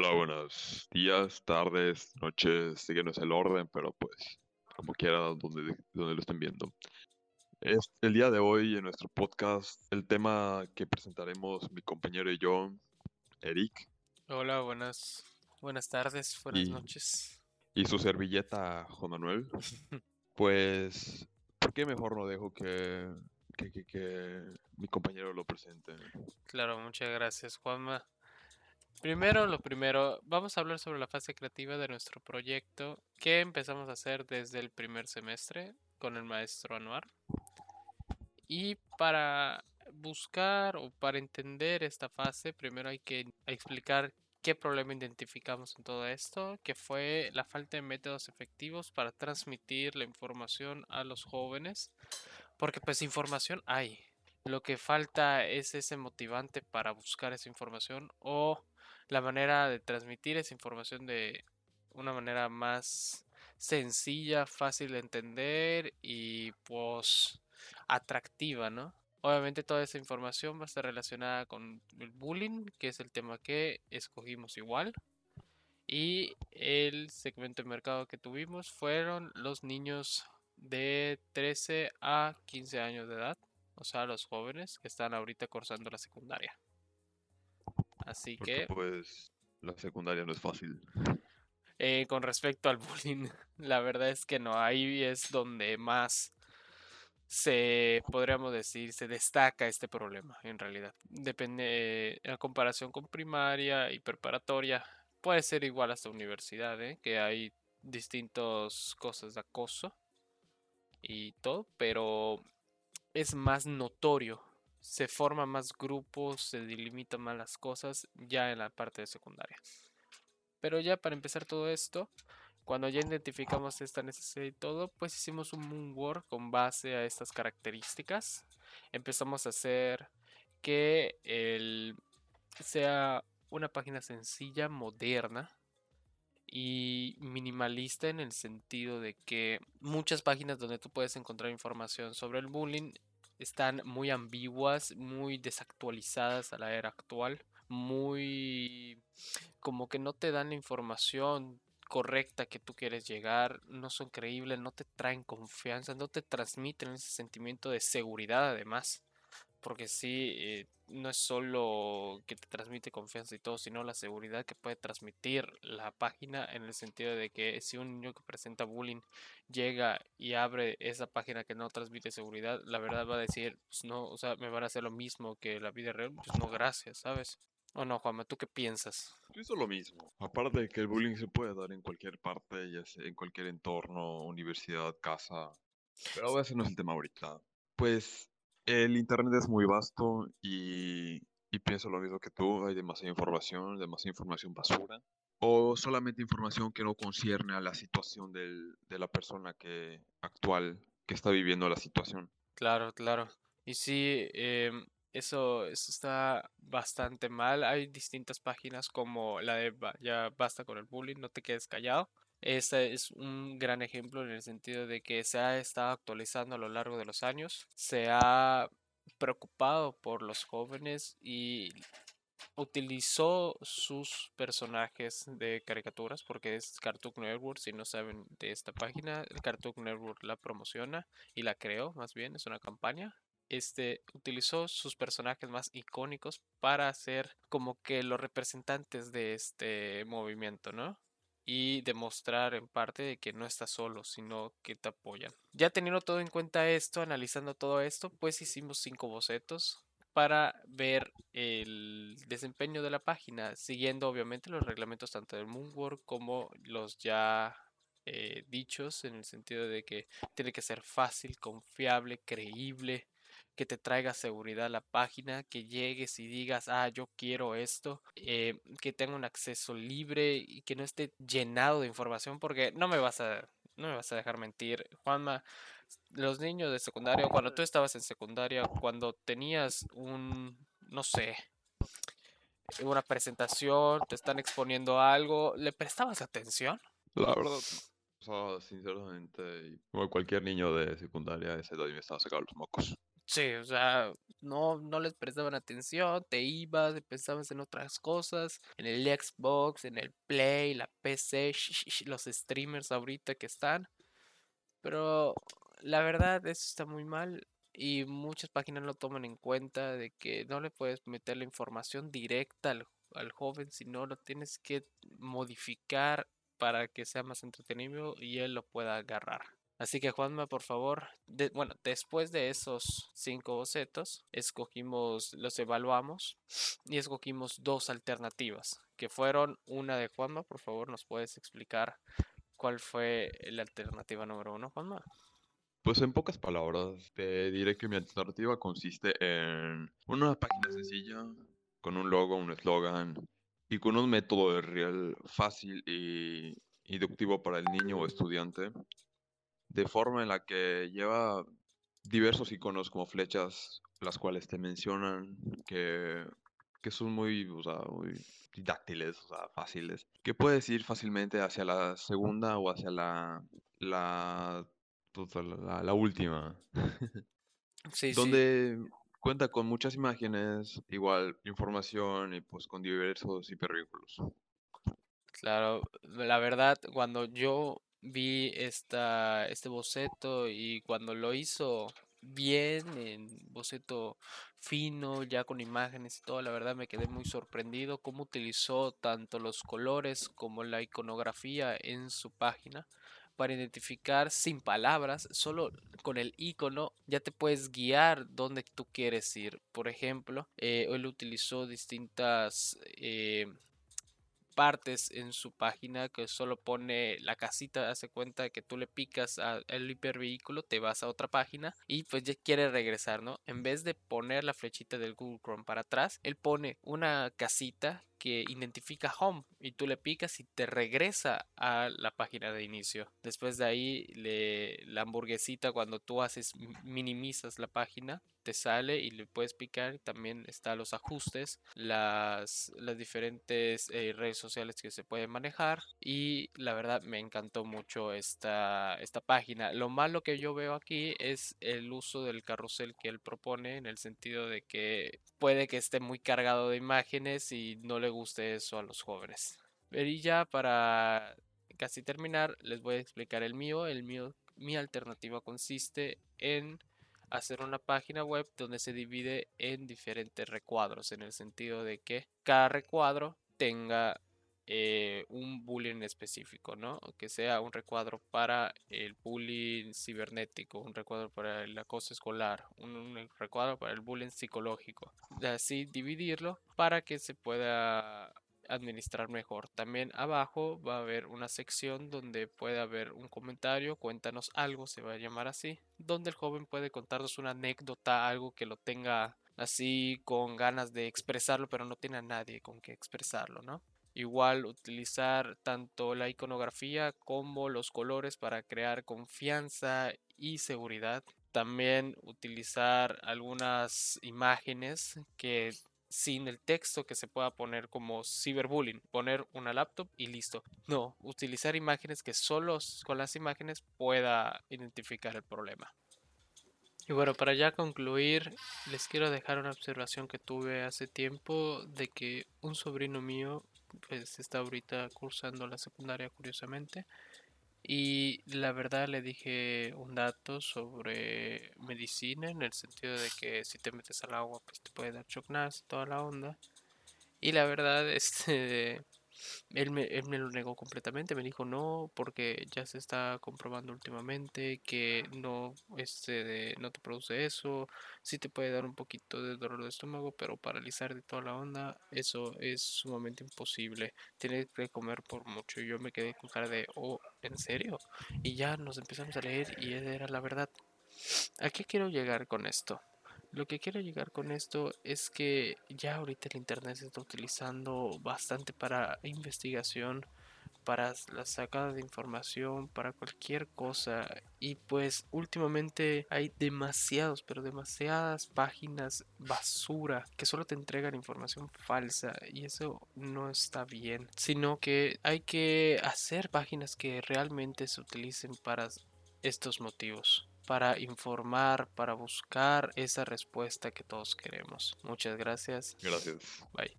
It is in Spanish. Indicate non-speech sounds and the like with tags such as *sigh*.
Hola, buenos días, tardes, noches, síguenos el orden, pero pues como quiera donde, donde lo estén viendo. Es, el día de hoy en nuestro podcast, el tema que presentaremos mi compañero y yo, Eric, Hola, buenas, buenas tardes, buenas y, noches. y su servilleta, Juan Manuel. *laughs* Pues, ¿por qué mejor no dejo que, que, que, que mi compañero lo presente? Claro, muchas gracias, Juanma. Primero, lo primero, vamos a hablar sobre la fase creativa de nuestro proyecto que empezamos a hacer desde el primer semestre con el maestro Anuar. Y para buscar o para entender esta fase, primero hay que explicar qué problema identificamos en todo esto, que fue la falta de métodos efectivos para transmitir la información a los jóvenes, porque pues información hay. Lo que falta es ese motivante para buscar esa información o la manera de transmitir esa información de una manera más sencilla, fácil de entender y pues atractiva, ¿no? Obviamente toda esa información va a estar relacionada con el bullying, que es el tema que escogimos igual. Y el segmento de mercado que tuvimos fueron los niños de 13 a 15 años de edad, o sea, los jóvenes que están ahorita cursando la secundaria. Así Porque que pues la secundaria no es fácil. eh, con respecto al bullying, *laughs* la verdad es que no, ahí es donde más se, podríamos decir, se destaca este problema en realidad. Depende, en comparación con primaria y preparatoria, puede ser igual hasta universidad, ¿eh? que hay distintas cosas de acoso y todo, pero es más notorio. Se forman más grupos, se delimitan más las cosas ya en la parte de secundaria. Pero ya para empezar todo esto, cuando ya identificamos esta necesidad y todo, pues hicimos un moonwork con base a estas características. Empezamos a hacer que el, sea una página sencilla, moderna y minimalista en el sentido de que muchas páginas donde tú puedes encontrar información sobre el bullying están muy ambiguas, muy desactualizadas a la era actual, muy como que no te dan la información correcta que tú quieres llegar, no son creíbles, no te traen confianza, no te transmiten ese sentimiento de seguridad además. Porque sí, eh, no es solo que te transmite confianza y todo, sino la seguridad que puede transmitir la página en el sentido de que si un niño que presenta bullying llega y abre esa página que no transmite seguridad, la verdad va a decir, pues no, o sea, me van a hacer lo mismo que la vida real, pues no, gracias, ¿sabes? ¿O no, Juanma? ¿Tú qué piensas? Pienso lo mismo. Aparte de que el bullying se puede dar en cualquier parte, ya sea en cualquier entorno, universidad, casa. Pero ese no es el tema ahorita. Pues el internet es muy vasto y, y pienso lo mismo que tú. Hay demasiada información, demasiada información basura. O solamente información que no concierne a la situación del- de la persona que actual que está viviendo la situación. Claro, claro. Y sí, em, eso, eso está bastante mal. Hay distintas páginas como la de Ya basta con el bullying, no te quedes callado. Ese es un gran ejemplo en el sentido de que se ha estado actualizando a lo largo de los años, se ha preocupado por los jóvenes y utilizó sus personajes de caricaturas porque es Cartoon Network, si no saben de esta página, el Cartoon Network la promociona y la creó, más bien, es una campaña. Este utilizó sus personajes más icónicos para ser como que los representantes de este movimiento, ¿no? Y demostrar en parte de que no estás solo, sino que te apoyan. Ya teniendo todo en cuenta esto, analizando todo esto, pues hicimos cinco bocetos para ver el desempeño de la página, siguiendo obviamente los reglamentos tanto del Moonwork como los ya eh, dichos, en el sentido de que tiene que ser fácil, confiable, creíble, que te traiga seguridad a la página, que llegues y digas, ah, yo quiero esto, eh, que tenga un acceso libre y que no esté llenado de información, porque no me vas a, no me vas a dejar mentir, Juanma, los niños de secundaria, cuando tú estabas en secundaria, cuando tenías un, no sé, una presentación, te están exponiendo algo, ¿le prestabas atención? La verdad, o sea, sinceramente, como cualquier niño de secundaria, a esa edad me estaba sacando los mocos. Sí, o sea, no, no les prestaban atención, te ibas, pensabas en otras cosas, en el Xbox, en el Play, la PC, los streamers ahorita que están. Pero la verdad, eso está muy mal y muchas páginas lo toman en cuenta de que no le puedes meter la información directa al, al joven, sino lo tienes que modificar para que sea más entretenido y él lo pueda agarrar. Así que Juanma, por favor, bueno, después de esos cinco bocetos, escogimos, los evaluamos y escogimos dos alternativas, que fueron una de Juanma, por favor, ¿nos puedes explicar cuál fue la alternativa número uno, Juanma? Pues en pocas palabras, te diré que mi alternativa consiste en una página sencilla, con un logo, un eslogan y con un método de real fácil y inductivo para el niño o estudiante de forma en la que lleva diversos iconos como flechas, las cuales te mencionan que, que son muy, o sea, muy dáctiles, o sea, fáciles, que puedes ir fácilmente hacia la segunda o hacia la, la, pues, la, la, última. *laughs* Sí, donde cuenta con muchas imágenes, igual información y pues con diversos hipervínculos. Claro, la verdad, cuando yo vi esta, este boceto y cuando lo hizo bien, en boceto fino, ya con imágenes y todo, la verdad me quedé muy sorprendido cómo utilizó tanto los colores como la iconografía en su página para identificar sin palabras, solo con el icono ya te puedes guiar donde tú quieres ir. Por ejemplo, eh, él utilizó distintas eh, partes en su página que solo pone la casita, hace cuenta que tú le picas al hipervehículo, te vas a otra página y pues ya quiere regresar, ¿no? En vez de poner la flechita del Google Chrome para atrás, él pone una casita que identifica home y tú le picas y te regresa a la página de inicio. Después de ahí, le, la hamburguesita cuando tú haces, minimizas la página, te sale y le puedes picar. También está los ajustes, las, las diferentes eh, redes sociales que se pueden manejar. Y la verdad me encantó mucho esta, esta página. Lo malo que yo veo aquí es el uso del carrusel que él propone en el sentido de que puede que esté muy cargado de imágenes y no le guste eso a los jóvenes. Y ya para casi terminar, les voy a explicar el mío. El mío, mi alternativa consiste en hacer una página web donde se divide en diferentes recuadros, en el sentido de que cada recuadro tenga eh, un bullying específico, ¿no? Que sea un recuadro para el bullying cibernético, un recuadro para el acoso escolar, un, recuadro para el bullying psicológico. Así dividirlo para que se pueda administrar mejor. También abajo va a haber una sección donde puede haber un comentario, cuéntanos algo, se va a llamar así, donde el joven puede contarnos una anécdota, algo que lo tenga así con ganas de expresarlo, pero no tiene a nadie con que expresarlo, ¿no? Igual utilizar tanto la iconografía como los colores para crear confianza y seguridad. También utilizar algunas imágenes que sin el texto que se pueda poner como ciberbullying, poner una laptop y listo. No, utilizar imágenes que solo con las imágenes pueda identificar el problema. Y bueno, para ya concluir, les quiero dejar una observación que tuve hace tiempo de que un sobrino mío pues está ahorita cursando la secundaria curiosamente y la verdad le dije un dato sobre medicina en el sentido de que si te metes al agua pues te puede dar chocnas toda la onda. Y la verdad, *laughs* este, él me, él me lo negó completamente, me dijo no, porque ya se está comprobando últimamente que no, este, no te produce eso, sí te puede dar un poquito de dolor de estómago, pero paralizar de toda la onda, eso es sumamente imposible, tienes que comer por mucho. Y yo me quedé con cara de, oh, ¿en serio? Y ya nos empezamos a leer y era la verdad. ¿A qué quiero llegar con esto? Lo que quiero llegar con esto es que ya ahorita el Internet se está utilizando bastante para investigación, para la sacada de información, para cualquier cosa. Y pues últimamente hay demasiados, pero demasiadas páginas basura que solo te entregan información falsa y eso no está bien. Sino que hay que hacer páginas que realmente se utilicen para estos motivos. Para informar, para buscar esa respuesta que todos queremos. Muchas gracias. Gracias. Bye.